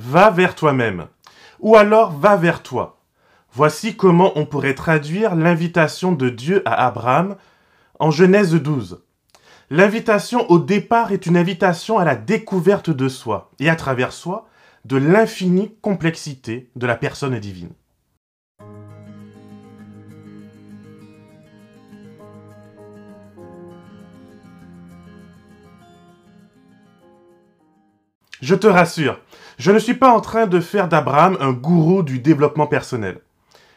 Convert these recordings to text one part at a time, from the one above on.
Va vers toi-même. Ou alors va vers toi. Voici comment on pourrait traduire l'invitation de Dieu à Abraham en Genèse 12. L'invitation au départ est une invitation à la découverte de soi, et à travers soi, de l'infinie complexité de la personne divine. Je te rassure, je ne suis pas en train de faire d'Abraham un gourou du développement personnel.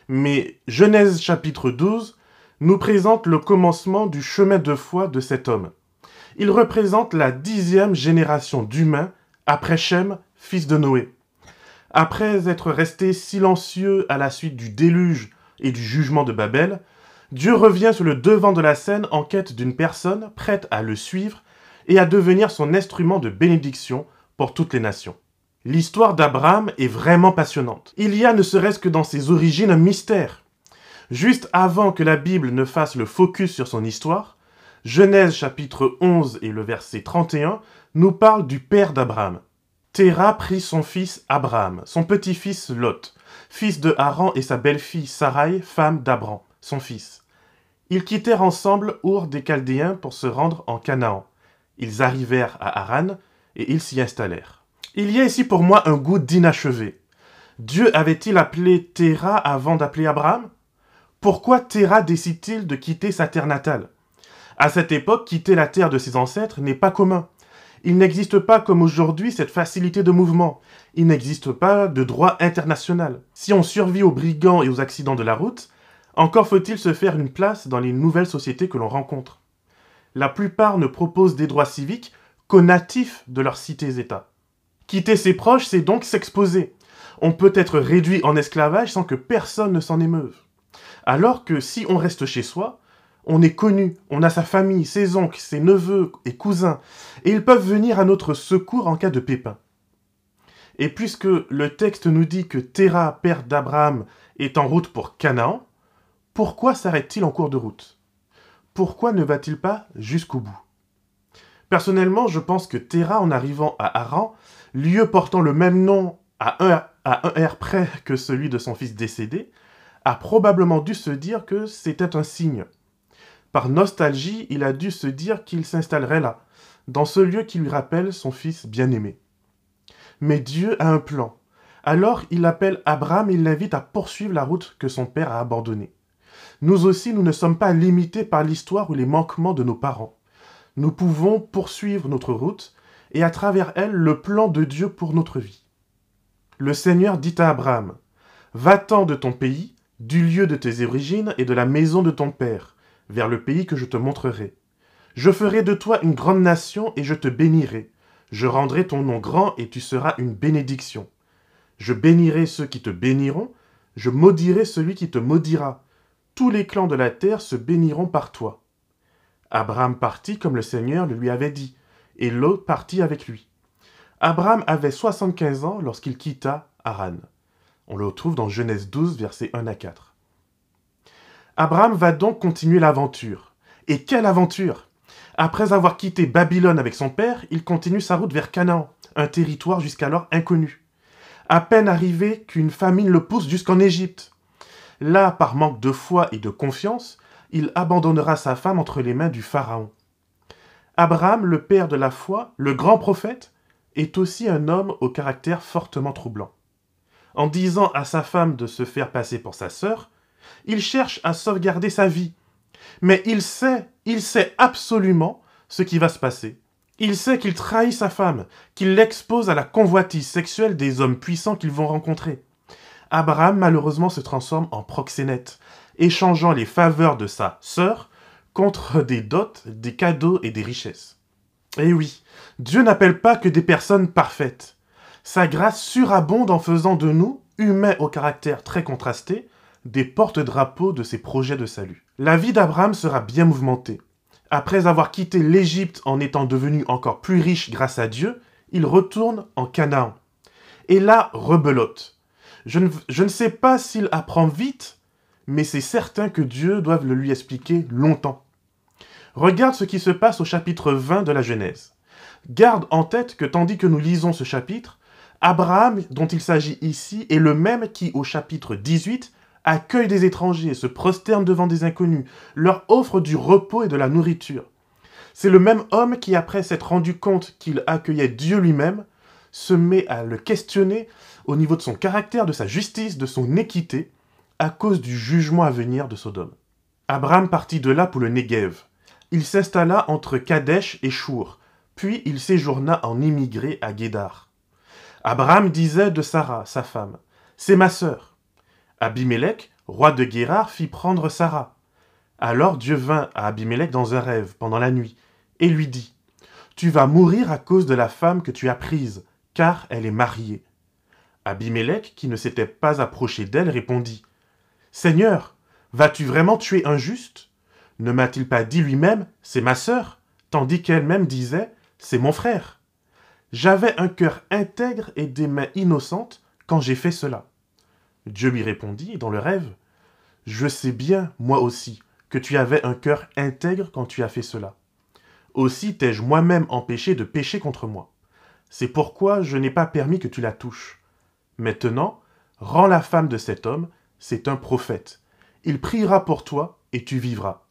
Mais Genèse chapitre 12 nous présente le commencement du chemin de foi de cet homme. Il représente la dixième génération d'humains après Shem, fils de Noé. Après être resté silencieux à la suite du déluge et du jugement de Babel, Dieu revient sur le devant de la scène en quête d'une personne prête à le suivre et à devenir son instrument de bénédiction pour toutes les nations. L'histoire d'Abraham est vraiment passionnante. Il y a ne serait-ce que dans ses origines un mystère. Juste avant que la Bible ne fasse le focus sur son histoire, Genèse chapitre 11 et le verset 31 nous parle du père d'Abraham. Terah prit son fils Abraham, son petit-fils Lot, fils de Haran et sa belle-fille Sarai, femme d'Abram, son fils. Ils quittèrent ensemble Our des Chaldéens pour se rendre en Canaan. Ils arrivèrent à Haran, et ils s'y installèrent. Il y a ici pour moi un goût d'inachevé. Dieu avait-il appelé Terah avant d'appeler Abraham? Pourquoi Terah décide-t-il de quitter sa terre natale? À cette époque, quitter la terre de ses ancêtres n'est pas commun. Il n'existe pas comme aujourd'hui cette facilité de mouvement. Il n'existe pas de droit international. Si on survit aux brigands et aux accidents de la route, encore faut-il se faire une place dans les nouvelles sociétés que l'on rencontre. La plupart ne proposent des droits civiques natifs de leurs cités-États. Quitter ses proches, c'est donc s'exposer. On peut être réduit en esclavage sans que personne ne s'en émeuve. Alors que si on reste chez soi, on est connu, on a sa famille, ses oncles, ses neveux et cousins, et ils peuvent venir à notre secours en cas de pépin. Et puisque le texte nous dit que Terah, père d'Abraham, est en route pour Canaan, pourquoi s'arrête-t-il en cours de route? Pourquoi ne va-t-il pas jusqu'au bout? Personnellement, je pense que Terra, en arrivant à Haran, lieu portant le même nom à un, à un R près que celui de son fils décédé, a probablement dû se dire que c'était un signe. Par nostalgie, il a dû se dire qu'il s'installerait là, dans ce lieu qui lui rappelle son fils bien-aimé. Mais Dieu a un plan. Alors il appelle Abraham et l'invite à poursuivre la route que son père a abandonnée. Nous aussi, nous ne sommes pas limités par l'histoire ou les manquements de nos parents nous pouvons poursuivre notre route et à travers elle le plan de Dieu pour notre vie. Le Seigneur dit à Abraham, Va-t'en de ton pays, du lieu de tes origines et de la maison de ton père, vers le pays que je te montrerai. Je ferai de toi une grande nation et je te bénirai. Je rendrai ton nom grand et tu seras une bénédiction. Je bénirai ceux qui te béniront, je maudirai celui qui te maudira. Tous les clans de la terre se béniront par toi. Abraham partit comme le Seigneur le lui avait dit, et Lot partit avec lui. Abraham avait 75 ans lorsqu'il quitta Haran. On le retrouve dans Genèse 12, versets 1 à 4. Abraham va donc continuer l'aventure. Et quelle aventure Après avoir quitté Babylone avec son père, il continue sa route vers Canaan, un territoire jusqu'alors inconnu. À peine arrivé qu'une famine le pousse jusqu'en Égypte. Là, par manque de foi et de confiance, il abandonnera sa femme entre les mains du Pharaon. Abraham, le père de la foi, le grand prophète, est aussi un homme au caractère fortement troublant. En disant à sa femme de se faire passer pour sa sœur, il cherche à sauvegarder sa vie. Mais il sait, il sait absolument ce qui va se passer. Il sait qu'il trahit sa femme, qu'il l'expose à la convoitise sexuelle des hommes puissants qu'ils vont rencontrer. Abraham malheureusement se transforme en proxénète, échangeant les faveurs de sa sœur contre des dots, des cadeaux et des richesses. Eh oui, Dieu n'appelle pas que des personnes parfaites. Sa grâce surabonde en faisant de nous, humains au caractère très contrasté, des porte-drapeaux de ses projets de salut. La vie d'Abraham sera bien mouvementée. Après avoir quitté l'Égypte en étant devenu encore plus riche grâce à Dieu, il retourne en Canaan. Et là, rebelote. Je ne, je ne sais pas s'il apprend vite mais c'est certain que Dieu doit le lui expliquer longtemps. Regarde ce qui se passe au chapitre 20 de la Genèse. Garde en tête que tandis que nous lisons ce chapitre, Abraham, dont il s'agit ici, est le même qui, au chapitre 18, accueille des étrangers, se prosterne devant des inconnus, leur offre du repos et de la nourriture. C'est le même homme qui, après s'être rendu compte qu'il accueillait Dieu lui-même, se met à le questionner au niveau de son caractère, de sa justice, de son équité, à cause du jugement à venir de Sodome. Abraham partit de là pour le Negev. Il s'installa entre Kadesh et Shur, puis il séjourna en immigré à Guédar. Abraham disait de Sarah, sa femme, C'est ma sœur. Abimelech, roi de Guérar, fit prendre Sarah. Alors Dieu vint à Abimelech dans un rêve pendant la nuit, et lui dit, Tu vas mourir à cause de la femme que tu as prise, car elle est mariée. Abimelech, qui ne s'était pas approché d'elle, répondit, Seigneur, vas-tu vraiment tuer un juste? Ne m'a-t-il pas dit lui-même, c'est ma sœur, tandis qu'elle-même disait, c'est mon frère? J'avais un cœur intègre et des mains innocentes quand j'ai fait cela. Dieu lui répondit dans le rêve, Je sais bien, moi aussi, que tu avais un cœur intègre quand tu as fait cela. Aussi t'ai-je moi-même empêché de pécher contre moi. C'est pourquoi je n'ai pas permis que tu la touches. Maintenant, rends la femme de cet homme, c'est un prophète. Il priera pour toi et tu vivras.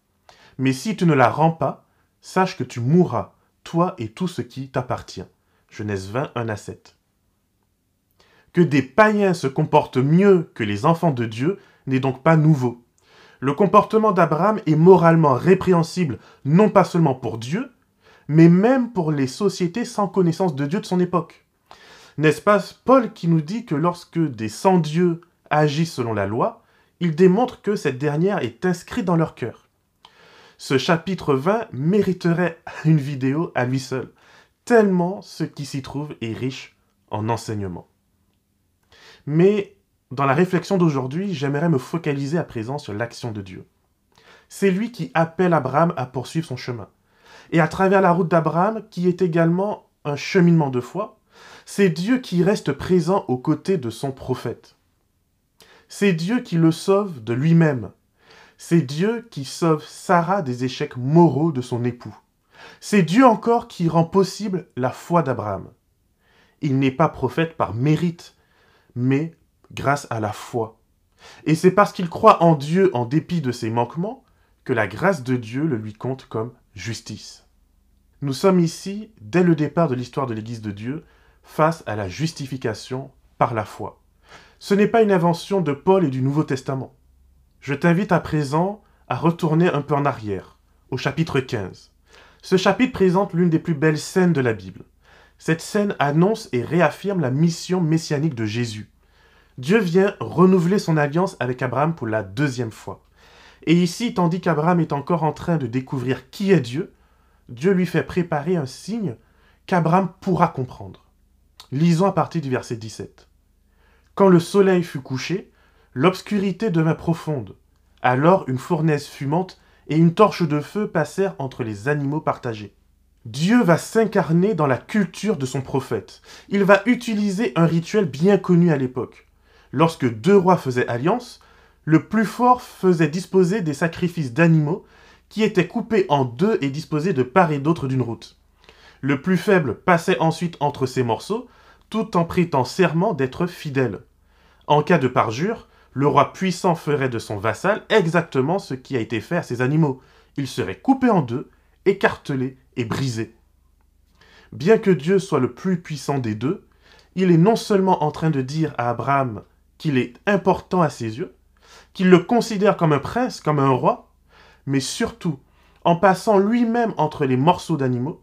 Mais si tu ne la rends pas, sache que tu mourras, toi et tout ce qui t'appartient. Genèse 20, 1 à 7. Que des païens se comportent mieux que les enfants de Dieu n'est donc pas nouveau. Le comportement d'Abraham est moralement répréhensible, non pas seulement pour Dieu, mais même pour les sociétés sans connaissance de Dieu de son époque. N'est-ce pas Paul qui nous dit que lorsque des sans-dieux agissent selon la loi, il démontre que cette dernière est inscrite dans leur cœur. Ce chapitre 20 mériterait une vidéo à lui seul, tellement ce qui s'y trouve est riche en enseignements. Mais dans la réflexion d'aujourd'hui, j'aimerais me focaliser à présent sur l'action de Dieu. C'est lui qui appelle Abraham à poursuivre son chemin. Et à travers la route d'Abraham, qui est également un cheminement de foi, c'est Dieu qui reste présent aux côtés de son prophète. C'est Dieu qui le sauve de lui-même. C'est Dieu qui sauve Sarah des échecs moraux de son époux. C'est Dieu encore qui rend possible la foi d'Abraham. Il n'est pas prophète par mérite, mais grâce à la foi. Et c'est parce qu'il croit en Dieu en dépit de ses manquements que la grâce de Dieu le lui compte comme justice. Nous sommes ici, dès le départ de l'histoire de l'Église de Dieu, face à la justification par la foi. Ce n'est pas une invention de Paul et du Nouveau Testament. Je t'invite à présent à retourner un peu en arrière, au chapitre 15. Ce chapitre présente l'une des plus belles scènes de la Bible. Cette scène annonce et réaffirme la mission messianique de Jésus. Dieu vient renouveler son alliance avec Abraham pour la deuxième fois. Et ici, tandis qu'Abraham est encore en train de découvrir qui est Dieu, Dieu lui fait préparer un signe qu'Abraham pourra comprendre. Lisons à partir du verset 17. Quand le soleil fut couché, l'obscurité devint profonde. Alors une fournaise fumante et une torche de feu passèrent entre les animaux partagés. Dieu va s'incarner dans la culture de son prophète. Il va utiliser un rituel bien connu à l'époque. Lorsque deux rois faisaient alliance, le plus fort faisait disposer des sacrifices d'animaux qui étaient coupés en deux et disposés de part et d'autre d'une route. Le plus faible passait ensuite entre ces morceaux, tout en prêtant serment d'être fidèle. En cas de parjure, le roi puissant ferait de son vassal exactement ce qui a été fait à ses animaux. Il serait coupé en deux, écartelé et brisé. Bien que Dieu soit le plus puissant des deux, il est non seulement en train de dire à Abraham qu'il est important à ses yeux, qu'il le considère comme un prince, comme un roi, mais surtout, en passant lui-même entre les morceaux d'animaux,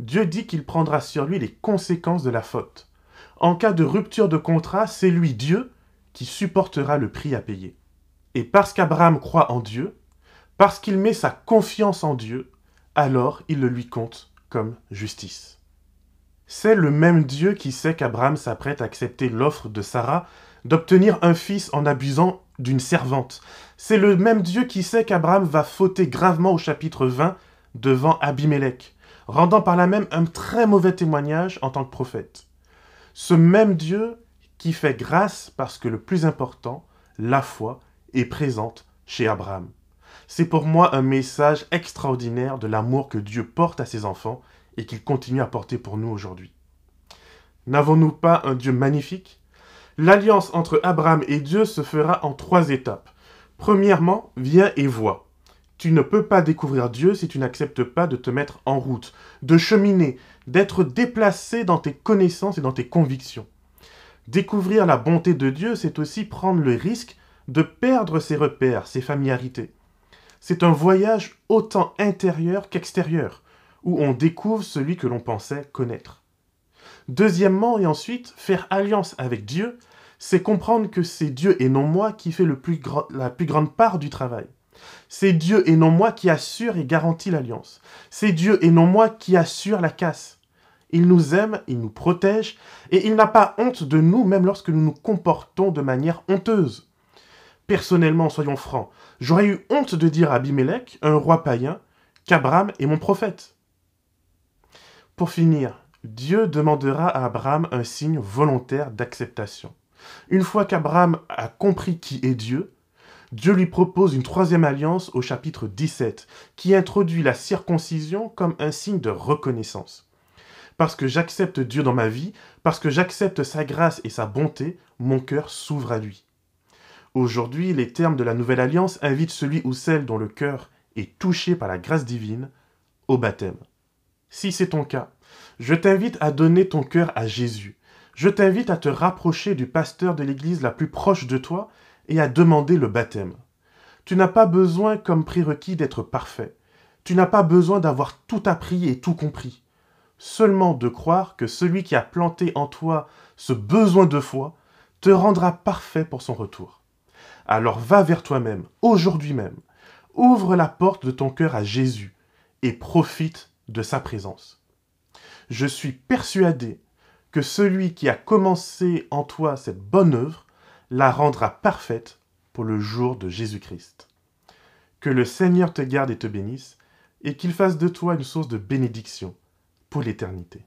Dieu dit qu'il prendra sur lui les conséquences de la faute. En cas de rupture de contrat, c'est lui, Dieu, qui supportera le prix à payer. Et parce qu'Abraham croit en Dieu, parce qu'il met sa confiance en Dieu, alors il le lui compte comme justice. C'est le même Dieu qui sait qu'Abraham s'apprête à accepter l'offre de Sarah d'obtenir un fils en abusant d'une servante. C'est le même Dieu qui sait qu'Abraham va fauter gravement au chapitre 20 devant Abimelech, rendant par là même un très mauvais témoignage en tant que prophète. Ce même Dieu qui fait grâce parce que le plus important, la foi, est présente chez Abraham. C'est pour moi un message extraordinaire de l'amour que Dieu porte à ses enfants et qu'il continue à porter pour nous aujourd'hui. N'avons-nous pas un Dieu magnifique? L'alliance entre Abraham et Dieu se fera en trois étapes. Premièrement, viens et vois. Tu ne peux pas découvrir Dieu si tu n'acceptes pas de te mettre en route, de cheminer, d'être déplacé dans tes connaissances et dans tes convictions. Découvrir la bonté de Dieu, c'est aussi prendre le risque de perdre ses repères, ses familiarités. C'est un voyage autant intérieur qu'extérieur, où on découvre celui que l'on pensait connaître. Deuxièmement, et ensuite, faire alliance avec Dieu, c'est comprendre que c'est Dieu et non moi qui fait la plus grande part du travail. C'est Dieu et non moi qui assure et garantit l'alliance. C'est Dieu et non moi qui assure la casse. Il nous aime, il nous protège, et il n'a pas honte de nous même lorsque nous nous comportons de manière honteuse. Personnellement, soyons francs, j'aurais eu honte de dire à Abimelech, un roi païen, qu'Abraham est mon prophète. Pour finir, Dieu demandera à Abraham un signe volontaire d'acceptation. Une fois qu'Abraham a compris qui est Dieu, Dieu lui propose une troisième alliance au chapitre 17, qui introduit la circoncision comme un signe de reconnaissance. Parce que j'accepte Dieu dans ma vie, parce que j'accepte sa grâce et sa bonté, mon cœur s'ouvre à lui. Aujourd'hui, les termes de la nouvelle alliance invitent celui ou celle dont le cœur est touché par la grâce divine au baptême. Si c'est ton cas, je t'invite à donner ton cœur à Jésus. Je t'invite à te rapprocher du pasteur de l'église la plus proche de toi et à demander le baptême. Tu n'as pas besoin comme prérequis d'être parfait. Tu n'as pas besoin d'avoir tout appris et tout compris. Seulement de croire que celui qui a planté en toi ce besoin de foi te rendra parfait pour son retour. Alors va vers toi-même, aujourd'hui même. Ouvre la porte de ton cœur à Jésus et profite de sa présence. Je suis persuadé que celui qui a commencé en toi cette bonne œuvre la rendra parfaite pour le jour de Jésus-Christ. Que le Seigneur te garde et te bénisse, et qu'il fasse de toi une source de bénédiction pour l'éternité.